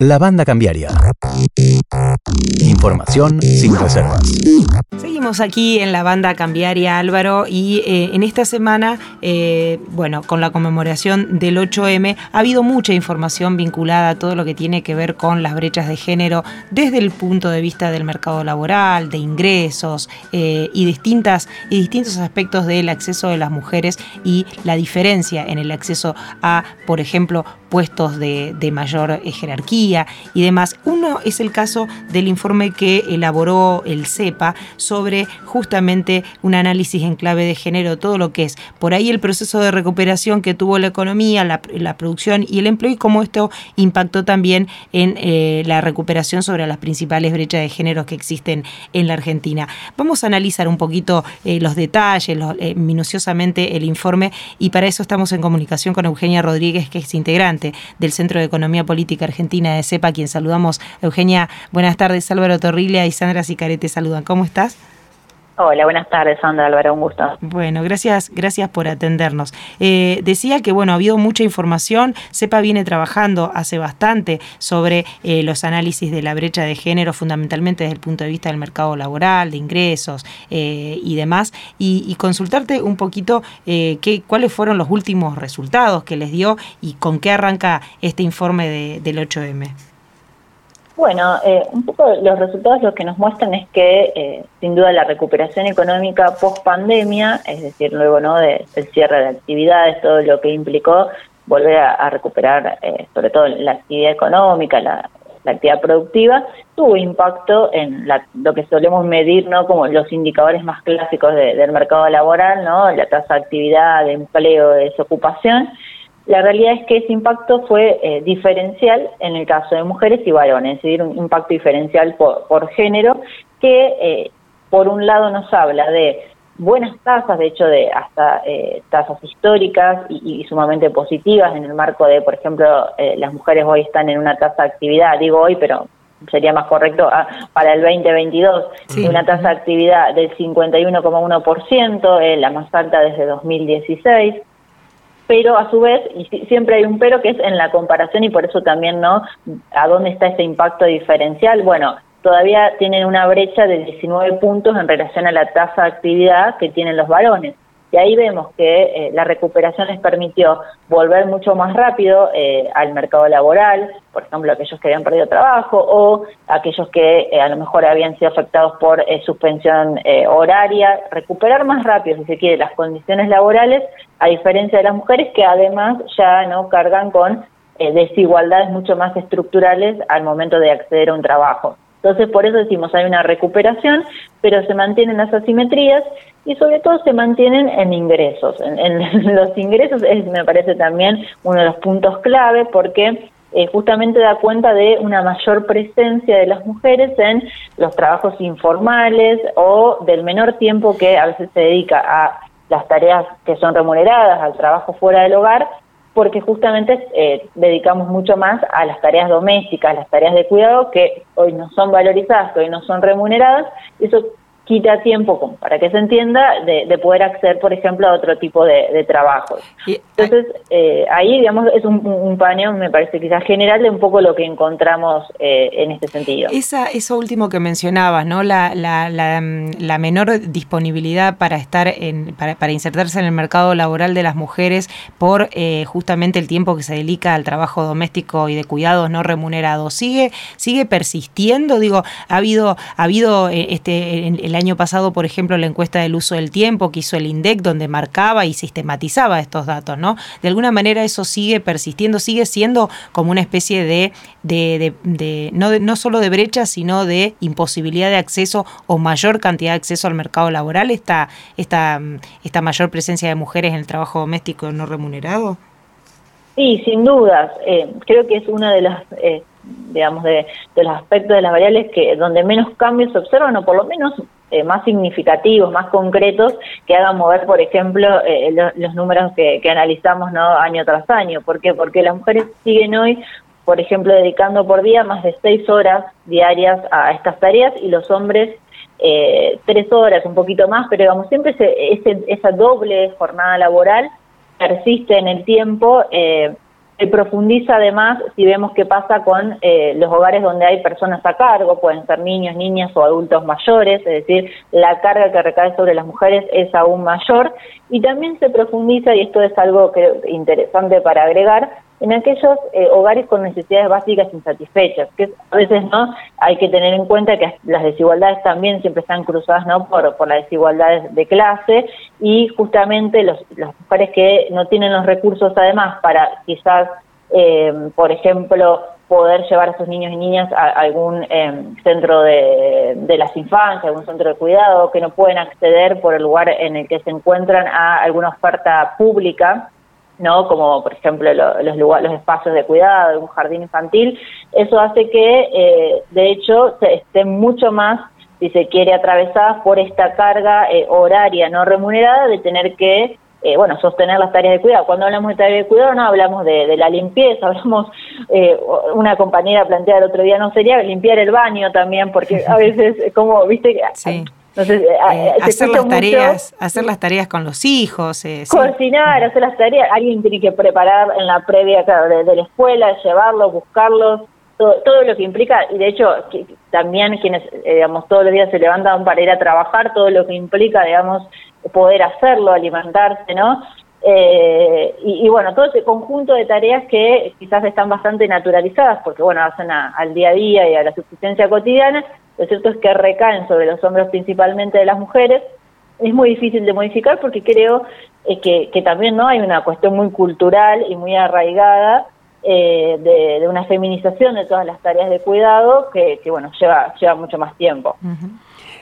La banda cambiaria. Información sin reservas. Seguimos aquí en la banda cambiaria Álvaro y eh, en esta semana, eh, bueno, con la conmemoración del 8M, ha habido mucha información vinculada a todo lo que tiene que ver con las brechas de género desde el punto de vista del mercado laboral, de ingresos eh, y, distintas, y distintos aspectos del acceso de las mujeres y la diferencia en el acceso a, por ejemplo, puestos de, mayor jerarquía y demás. Uno es el caso del informe que elaboró el CEPA sobre justamente un análisis en clave de género, todo lo que es por ahí el proceso de recuperación que tuvo la economía, la, producción y el empleo y cómo esto impactó también en eh, la recuperación sobre las principales brechas de género que existen en la Argentina. Vamos a analizar un poquito eh, los detalles, eh, minuciosamente el informe y para eso estamos en comunicación con Eugenia Rodríguez, que es integrante del Centro de Economía Política Argentina de CEPA, quien saludamos. Eugenia, buenas tardes. Álvaro Torrilla y Sandra Sicarete saludan. ¿Cómo estás? Hola, buenas tardes, Sandra Álvaro, un gusto. Bueno, gracias, gracias por atendernos. Eh, decía que bueno, ha habido mucha información. CEPA viene trabajando hace bastante sobre eh, los análisis de la brecha de género, fundamentalmente desde el punto de vista del mercado laboral, de ingresos eh, y demás, y, consultarte un poquito qué, cuáles fueron los últimos resultados que les dio y con qué arranca este informe de, del 8M. Bueno, eh, un poco los resultados lo que nos muestran es que eh, sin duda la recuperación económica post pandemia, es decir, luego no del cierre de actividades, todo lo que implicó volver a, recuperar eh, sobre todo la actividad económica, la, actividad productiva, tuvo impacto en lo que solemos medir no como los indicadores más clásicos del mercado laboral, no la tasa de actividad, de empleo, de desocupación la realidad es que ese impacto fue eh, diferencial en el caso de mujeres y varones, es decir, un impacto diferencial por, género que eh, por un lado nos habla de buenas tasas, de hecho de hasta eh, tasas históricas y, sumamente positivas en el marco de, por ejemplo, las mujeres hoy están en una tasa de actividad, digo hoy, pero sería más correcto ah, para el 2022, una tasa de actividad del 51,1%, la más alta desde 2016 pero a su vez, y siempre hay un pero que es en la comparación y por eso también, ¿no? ¿A dónde está ese impacto diferencial? Bueno, todavía tienen una brecha de 19 puntos en relación a la tasa de actividad que tienen los varones. Y ahí vemos que eh, la recuperación les permitió volver mucho más rápido eh, al mercado laboral, por ejemplo, aquellos que habían perdido trabajo o aquellos que eh, a lo mejor habían sido afectados por suspensión horaria, recuperar más rápido, si se quiere, las condiciones laborales, a diferencia de las mujeres que además ya no cargan con desigualdades mucho más estructurales al momento de acceder a un trabajo. Entonces, por eso decimos, hay una recuperación, pero se mantienen las asimetrías y sobre todo se mantienen en ingresos. En, los ingresos es, me parece también uno de los puntos clave porque eh, justamente da cuenta de una mayor presencia de las mujeres en los trabajos informales o del menor tiempo que a veces se dedica a las tareas que son remuneradas, al trabajo fuera del hogar, porque justamente eh, dedicamos mucho más a las tareas domésticas, las tareas de cuidado que hoy no son valorizadas, hoy no son remuneradas, eso quita tiempo, para que se entienda, de, poder acceder, por ejemplo, a otro tipo de, trabajos. Entonces, eh, ahí, digamos, es un, un, paneo, me parece quizás general, de un poco lo que encontramos eh, en este sentido. Esa, eso último que mencionabas, ¿no? La, la, la, la menor disponibilidad para estar en, para, para, insertarse en el mercado laboral de las mujeres por eh, justamente el tiempo que se dedica al trabajo doméstico y de cuidados no remunerados. ¿Sigue, sigue persistiendo? Digo, ha habido, ha habido este, en, año pasado, por ejemplo, la encuesta del uso del tiempo que hizo el INDEC, donde marcaba y sistematizaba estos datos, ¿no? De alguna manera eso sigue persistiendo, sigue siendo como una especie de, de, de, no, no solo de brecha, sino de imposibilidad de acceso o mayor cantidad de acceso al mercado laboral, esta, esta, esta mayor presencia de mujeres en el trabajo doméstico no remunerado. Sí, sin dudas. Eh, creo que es una de las, eh, digamos, de, de, los aspectos de las variables que donde menos cambios se observan, o por lo menos eh, más significativos, más concretos, que hagan mover, por ejemplo, eh, los, números que, analizamos ¿no? año tras año. ¿Por qué? Porque las mujeres siguen hoy, por ejemplo, dedicando por día más de seis horas diarias a estas tareas y los hombres eh, tres horas, un poquito más, pero digamos, siempre ese, esa doble jornada laboral persiste en el tiempo Se profundiza además si vemos qué pasa con eh, los hogares donde hay personas a cargo, pueden ser niños, niñas o adultos mayores, es decir, la carga que recae sobre las mujeres es aún mayor. Y también se profundiza, y esto es algo que, interesante para agregar, en aquellos eh, hogares con necesidades básicas insatisfechas, que a veces no hay que tener en cuenta que las desigualdades también siempre están cruzadas no por, por las desigualdades de clase y justamente los, las mujeres que no tienen los recursos además para quizás, eh, por ejemplo, poder llevar a sus niños y niñas a, algún eh, centro de, de, las infancias, algún centro de cuidado, que no pueden acceder por el lugar en el que se encuentran a alguna oferta pública ¿no? como por ejemplo los, lugares, los espacios de cuidado, un jardín infantil, eso hace que eh, de hecho se estén mucho más, si se quiere, atravesadas por esta carga eh, horaria no remunerada de tener que eh, bueno, sostener las tareas de cuidado. Cuando hablamos de tareas de cuidado no hablamos de, la limpieza, hablamos, una compañera plantea el otro día, no sería limpiar el baño también, porque a veces, como, viste, sí. Entonces, eh, eh, hacer las tareas, hacer las tareas con los hijos, eh, cocinar, hacer las tareas, alguien tiene que preparar en la previa de, la escuela, llevarlos, buscarlos, todo, todo, lo que implica, y de hecho también quienes, digamos, todos los días se levantan para ir a trabajar, todo lo que implica, digamos, poder hacerlo, alimentarse, ¿no? y, bueno, todo ese conjunto de tareas que quizás están bastante naturalizadas, porque bueno, hacen al día a día y a la subsistencia cotidiana, lo cierto es que recaen sobre los hombros principalmente de las mujeres. Es muy difícil de modificar porque creo eh, que, también no hay una cuestión muy cultural y muy arraigada eh, de, una feminización de todas las tareas de cuidado que, bueno lleva lleva mucho más tiempo.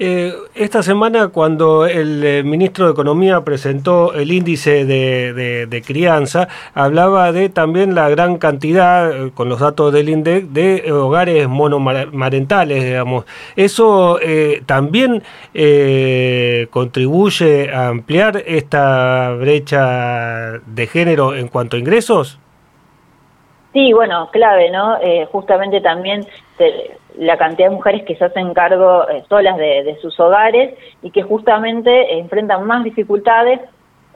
Eh, esta semana, cuando el eh, ministro de Economía presentó el índice de, crianza, hablaba de también la gran cantidad, eh, con los datos del INDEC, de hogares monomarentales, digamos. ¿Eso también contribuye a ampliar esta brecha de género en cuanto a ingresos? Sí, bueno, clave, ¿no? justamente también la cantidad de mujeres que se hacen cargo eh, solas de, sus hogares y que justamente enfrentan más dificultades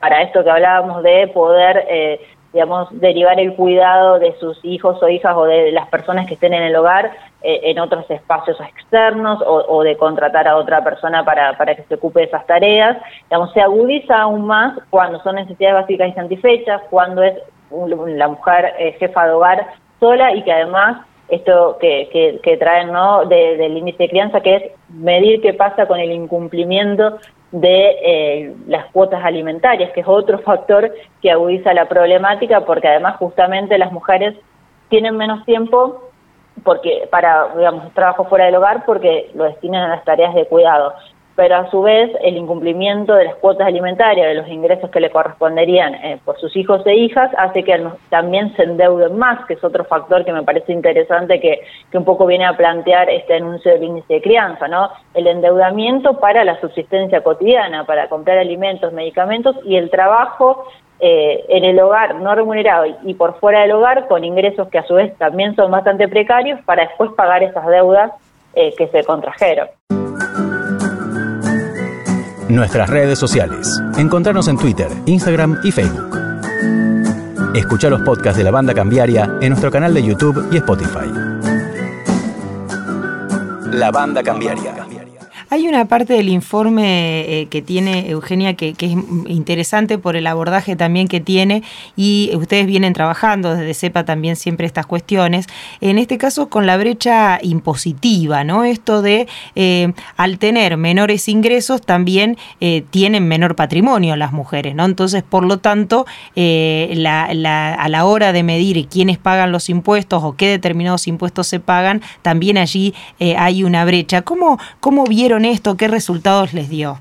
para esto que hablábamos de poder, eh, digamos, derivar el cuidado de sus hijos o hijas o de las personas que estén en el hogar eh, en otros espacios externos o, de contratar a otra persona para, para que se ocupe de esas tareas. Digamos, se agudiza aún más cuando son necesidades básicas insatisfechas, cuando es la mujer jefa de hogar sola y que además esto que, que, traen ¿no? del índice de crianza, que es medir qué pasa con el incumplimiento de eh, las cuotas alimentarias, que es otro factor que agudiza la problemática, porque además justamente las mujeres tienen menos tiempo porque para digamos trabajo fuera del hogar porque lo destinan a las tareas de cuidado pero a su vez el incumplimiento de las cuotas alimentarias, de los ingresos que le corresponderían eh, por sus hijos e hijas, hace que también se endeuden más, que es otro factor que me parece interesante que, un poco viene a plantear este anuncio del índice de crianza, ¿no? El endeudamiento para la subsistencia cotidiana, para comprar alimentos, medicamentos y el trabajo eh, en el hogar no remunerado y por fuera del hogar con ingresos que a su vez también son bastante precarios para después pagar esas deudas eh, que se contrajeron. Nuestras redes sociales. Encontrarnos en Twitter, Instagram y Facebook. Escucha los podcasts de la banda cambiaria en nuestro canal de YouTube y Spotify. La banda cambiaria. Hay una parte del informe eh, que tiene Eugenia que, es interesante por el abordaje también que tiene y ustedes vienen trabajando desde CEPA también siempre estas cuestiones. En este caso con la brecha impositiva, ¿no? Esto de eh, al tener menores ingresos también eh, tienen menor patrimonio las mujeres, ¿no? Entonces, por lo tanto, a la hora de medir quiénes pagan los impuestos o qué determinados impuestos se pagan, también allí hay una brecha. ¿Cómo, cómo vieron esto? ¿Qué resultados les dio?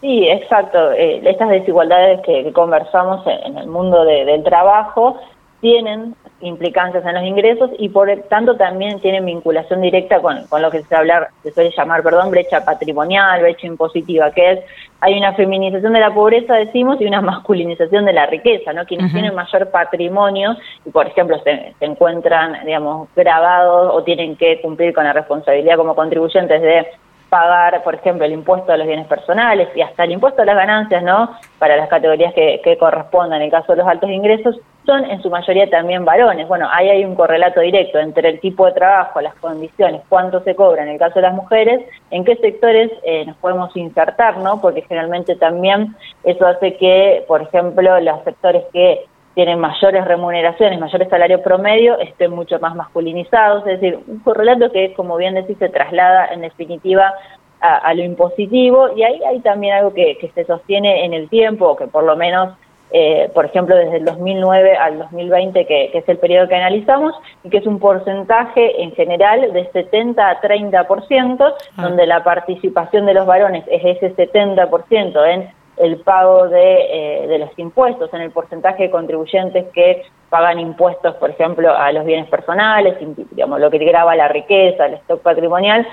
Sí, exacto. Eh, estas desigualdades que, conversamos en, el mundo del trabajo tienen implicancias en los ingresos y por tanto también tienen vinculación directa con, lo que se, hablar, se suele llamar perdón, brecha patrimonial, brecha impositiva, que es hay una feminización de la pobreza, decimos, y una masculinización de la riqueza, ¿no? Quienes tienen mayor patrimonio y, por ejemplo, se, se, encuentran, digamos, grabados o tienen que cumplir con la responsabilidad como contribuyentes de pagar, por ejemplo, el impuesto a los bienes personales y hasta el impuesto a las ganancias, ¿no? Para las categorías que, que correspondan en el caso de los altos ingresos, son en su mayoría también varones. Bueno, ahí hay un correlato directo entre el tipo de trabajo, las condiciones, cuánto se cobra en el caso de las mujeres, en qué sectores eh, nos podemos insertar, ¿no? Porque generalmente también eso hace que, por ejemplo, los sectores que tienen mayores remuneraciones, mayores salarios promedio, estén mucho más masculinizados, es decir, un correlato que, como bien decís, se traslada en definitiva a, lo impositivo y ahí hay también algo que, que se sostiene en el tiempo, que por lo menos eh, por ejemplo, desde el 2009 al 2020, que, es el periodo que analizamos, y que es un porcentaje en general de 70 a 30%, ah. donde la participación de los varones es ese 70% en el pago de, eh, de los impuestos, en el porcentaje de contribuyentes que pagan impuestos, por ejemplo, a los bienes personales, digamos, lo que graba la riqueza, el stock patrimonial,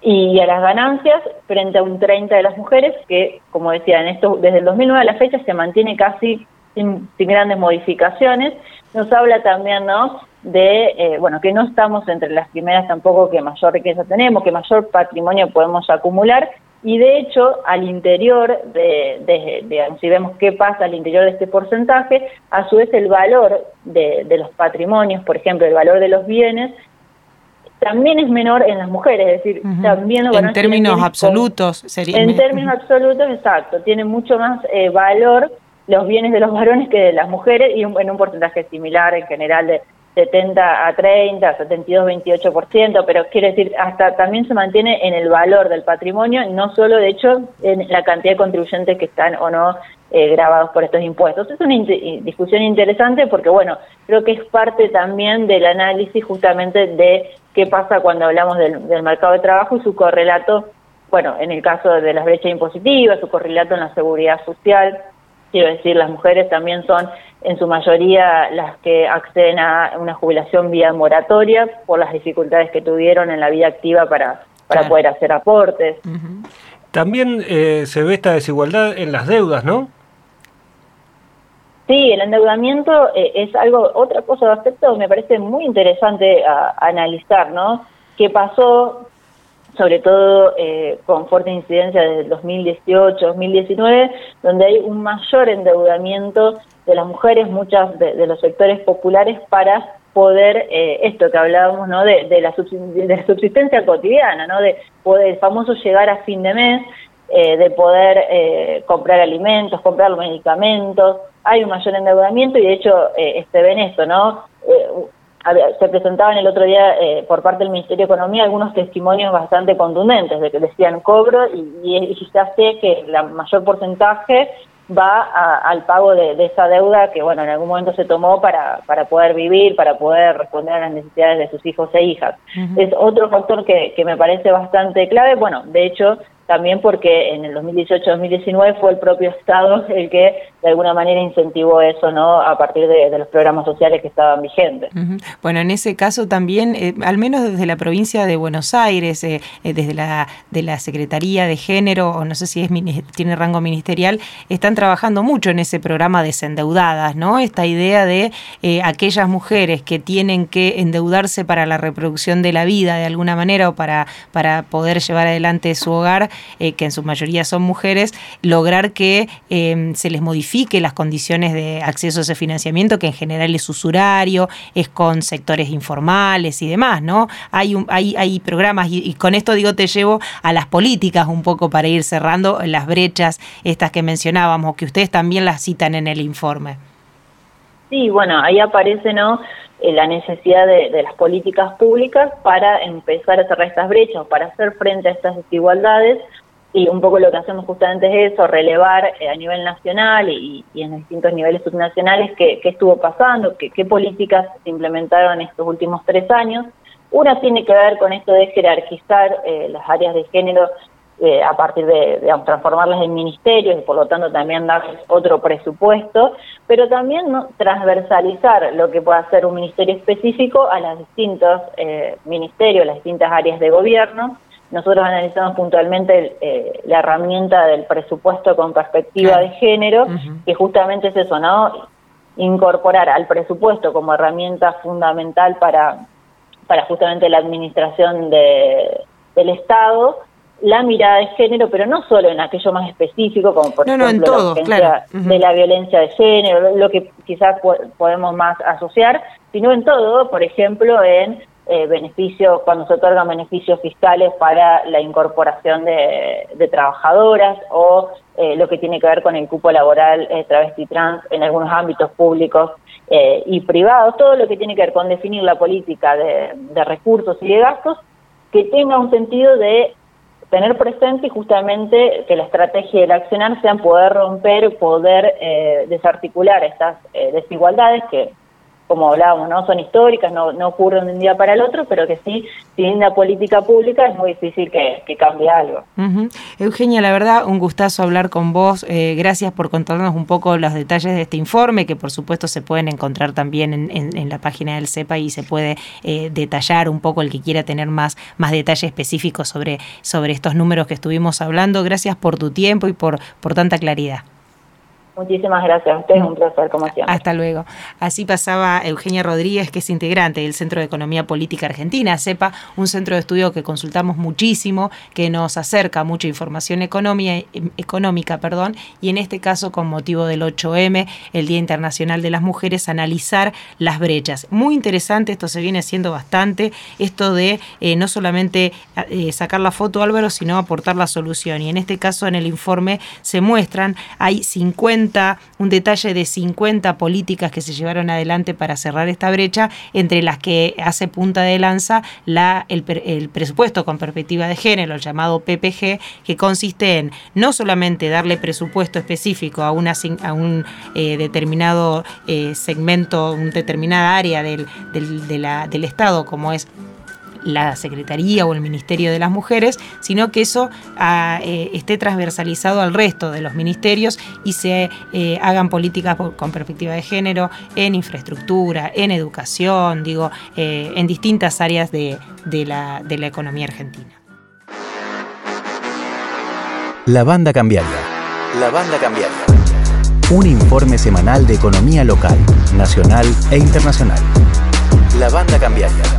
y a las ganancias frente a un 30 de las mujeres que, como decía, en esto, desde el 2009 a la fecha se mantiene casi sin, grandes modificaciones. Nos habla también, ¿no?, de, eh, bueno, que no estamos entre las primeras tampoco que mayor riqueza tenemos, que mayor patrimonio podemos acumular, y de hecho, al interior de, de, si vemos qué pasa al interior de este porcentaje, a su vez el valor de, de los patrimonios, por ejemplo, el valor de los bienes, también es menor en las mujeres, es decir, también... en términos absolutos sería... En términos absolutos, exacto, tiene mucho más eh, valor los bienes de los varones que de las mujeres y en un porcentaje similar en general de 70 a 30, 72, 28%, pero quiere decir, hasta también se mantiene en el valor del patrimonio, no solo de hecho en la cantidad de contribuyentes que están o no eh, grabados por estos impuestos. Es una discusión interesante porque, bueno, creo que es parte también del análisis justamente de qué pasa cuando hablamos del, mercado de trabajo y su correlato, bueno, en el caso de las brechas impositivas, su correlato en la seguridad social. Quiero decir, las mujeres también son en su mayoría las que acceden a una jubilación vía moratoria por las dificultades que tuvieron en la vida activa para, para poder hacer aportes. También eh, se ve esta desigualdad en las deudas, ¿no? Sí, el endeudamiento eh, es algo, otra cosa de aspecto me parece muy interesante a, analizar, ¿no? ¿Qué pasó, sobre todo eh, con fuerte incidencia desde el 2018, 2019, donde hay un mayor endeudamiento de las mujeres, muchas de, los sectores populares, para poder, eh, esto que hablábamos, ¿no? De, la subsistencia cotidiana, ¿no? De poder, el famoso llegar a fin de mes, de poder comprar alimentos, comprar medicamentos, hay un mayor endeudamiento y de hecho eh, se ve en esto, ¿no? Eh, se presentaban el otro día eh, por parte del Ministerio de Economía algunos testimonios bastante contundentes de que decían cobro y, y, ya sé que la mayor porcentaje va al pago de, esa deuda que, bueno, en algún momento se tomó para, para poder vivir, para poder responder a las necesidades de sus hijos e hijas. Es otro factor que, que me parece bastante clave. Bueno, de hecho, también porque en el 2018-2019 fue el propio Estado el que de alguna manera incentivó eso, ¿no? A partir de, los programas sociales que estaban vigentes. Bueno, en ese caso también, eh, al menos desde la provincia de Buenos Aires, eh, eh, desde la de la Secretaría de Género, o no sé si es tiene rango ministerial, están trabajando mucho en ese programa desendeudadas, ¿no? Esta idea de aquellas mujeres que tienen que endeudarse para la reproducción de la vida de alguna manera o para, para poder llevar adelante su hogar, eh, que en su mayoría son mujeres, lograr que em, se les modifique las condiciones de acceso a ese financiamiento, que en general es usurario, es con sectores informales y demás, ¿no? Hay, hay, hay programas, y, con esto digo, te llevo a las políticas un poco para ir cerrando las brechas, estas que mencionábamos, que ustedes también las citan en el informe. Sí, bueno, ahí aparece, ¿no? Eh, la necesidad de, de, las políticas públicas para empezar a cerrar estas brechas, para hacer frente a estas desigualdades. Y un poco lo que hacemos justamente es eso, relevar eh, a nivel nacional y, en distintos niveles subnacionales qué, estuvo pasando, qué, qué políticas se implementaron estos últimos tres años. Una tiene que ver con esto de jerarquizar eh, las áreas de género eh, a partir de, digamos, transformarlas en ministerios y por lo tanto también darles otro presupuesto, pero también ¿no? transversalizar lo que pueda ser un ministerio específico a los distintos eh, ministerios, las distintas áreas de gobierno. Nosotros analizamos puntualmente eh, la herramienta del presupuesto con perspectiva de género, que justamente es eso, ¿no? Incorporar al presupuesto como herramienta fundamental para, para justamente la administración de, del Estado la mirada de género, pero no solo en aquello más específico, como por ejemplo la de la violencia de género, lo que quizás podemos más asociar, sino en todo, por ejemplo, en eh, beneficios, cuando se otorgan beneficios fiscales para la incorporación de, trabajadoras o eh, lo que tiene que ver con el cupo laboral eh, travesti trans en algunos ámbitos públicos eh, y privados, todo lo que tiene que ver con definir la política de, de recursos y de gastos, que tenga un sentido de tener presente justamente que la estrategia del accionar sea poder romper, poder desarticular estas desigualdades que como hablábamos, no son históricas, no, no ocurren de un día para el otro, pero que sí, sin una política pública es muy difícil que, cambie algo. Eugenia, la verdad, un gustazo hablar con vos. Eh, gracias por contarnos un poco los detalles de este informe, que por supuesto se pueden encontrar también en, la página del CEPA y se puede eh, detallar un poco el que quiera tener más, más detalle específico sobre, sobre estos números que estuvimos hablando. Gracias por tu tiempo y por, por tanta claridad. Muchísimas gracias a ustedes, un placer como siempre. Hasta luego. Así pasaba Eugenia Rodríguez, que es integrante del Centro de Economía Política Argentina, CEPA, un centro de estudio que consultamos muchísimo, que nos acerca mucha información económica, perdón, y en este caso con motivo del 8M, el Día Internacional de las Mujeres, analizar las brechas. Muy interesante, esto se viene haciendo bastante, esto de eh, no solamente eh, sacar la foto Álvaro, sino aportar la solución. Y en este caso en el informe se muestran, hay 50 un detalle de 50 políticas que se llevaron adelante para cerrar esta brecha, entre las que hace punta de lanza la, el, presupuesto con perspectiva de género, el llamado PPG, que consiste en no solamente darle presupuesto específico a, una, un eh, determinado eh, segmento, una determinada área del Estado, como es la Secretaría o el Ministerio de las Mujeres, sino que eso ah, eh, esté transversalizado al resto de los ministerios y se eh, hagan políticas con perspectiva de género en infraestructura, en educación, digo, eh, en distintas áreas de, la, de la economía argentina. La banda cambiaria. La banda cambiaria. Un informe semanal de economía local, nacional e internacional. La banda cambiaria.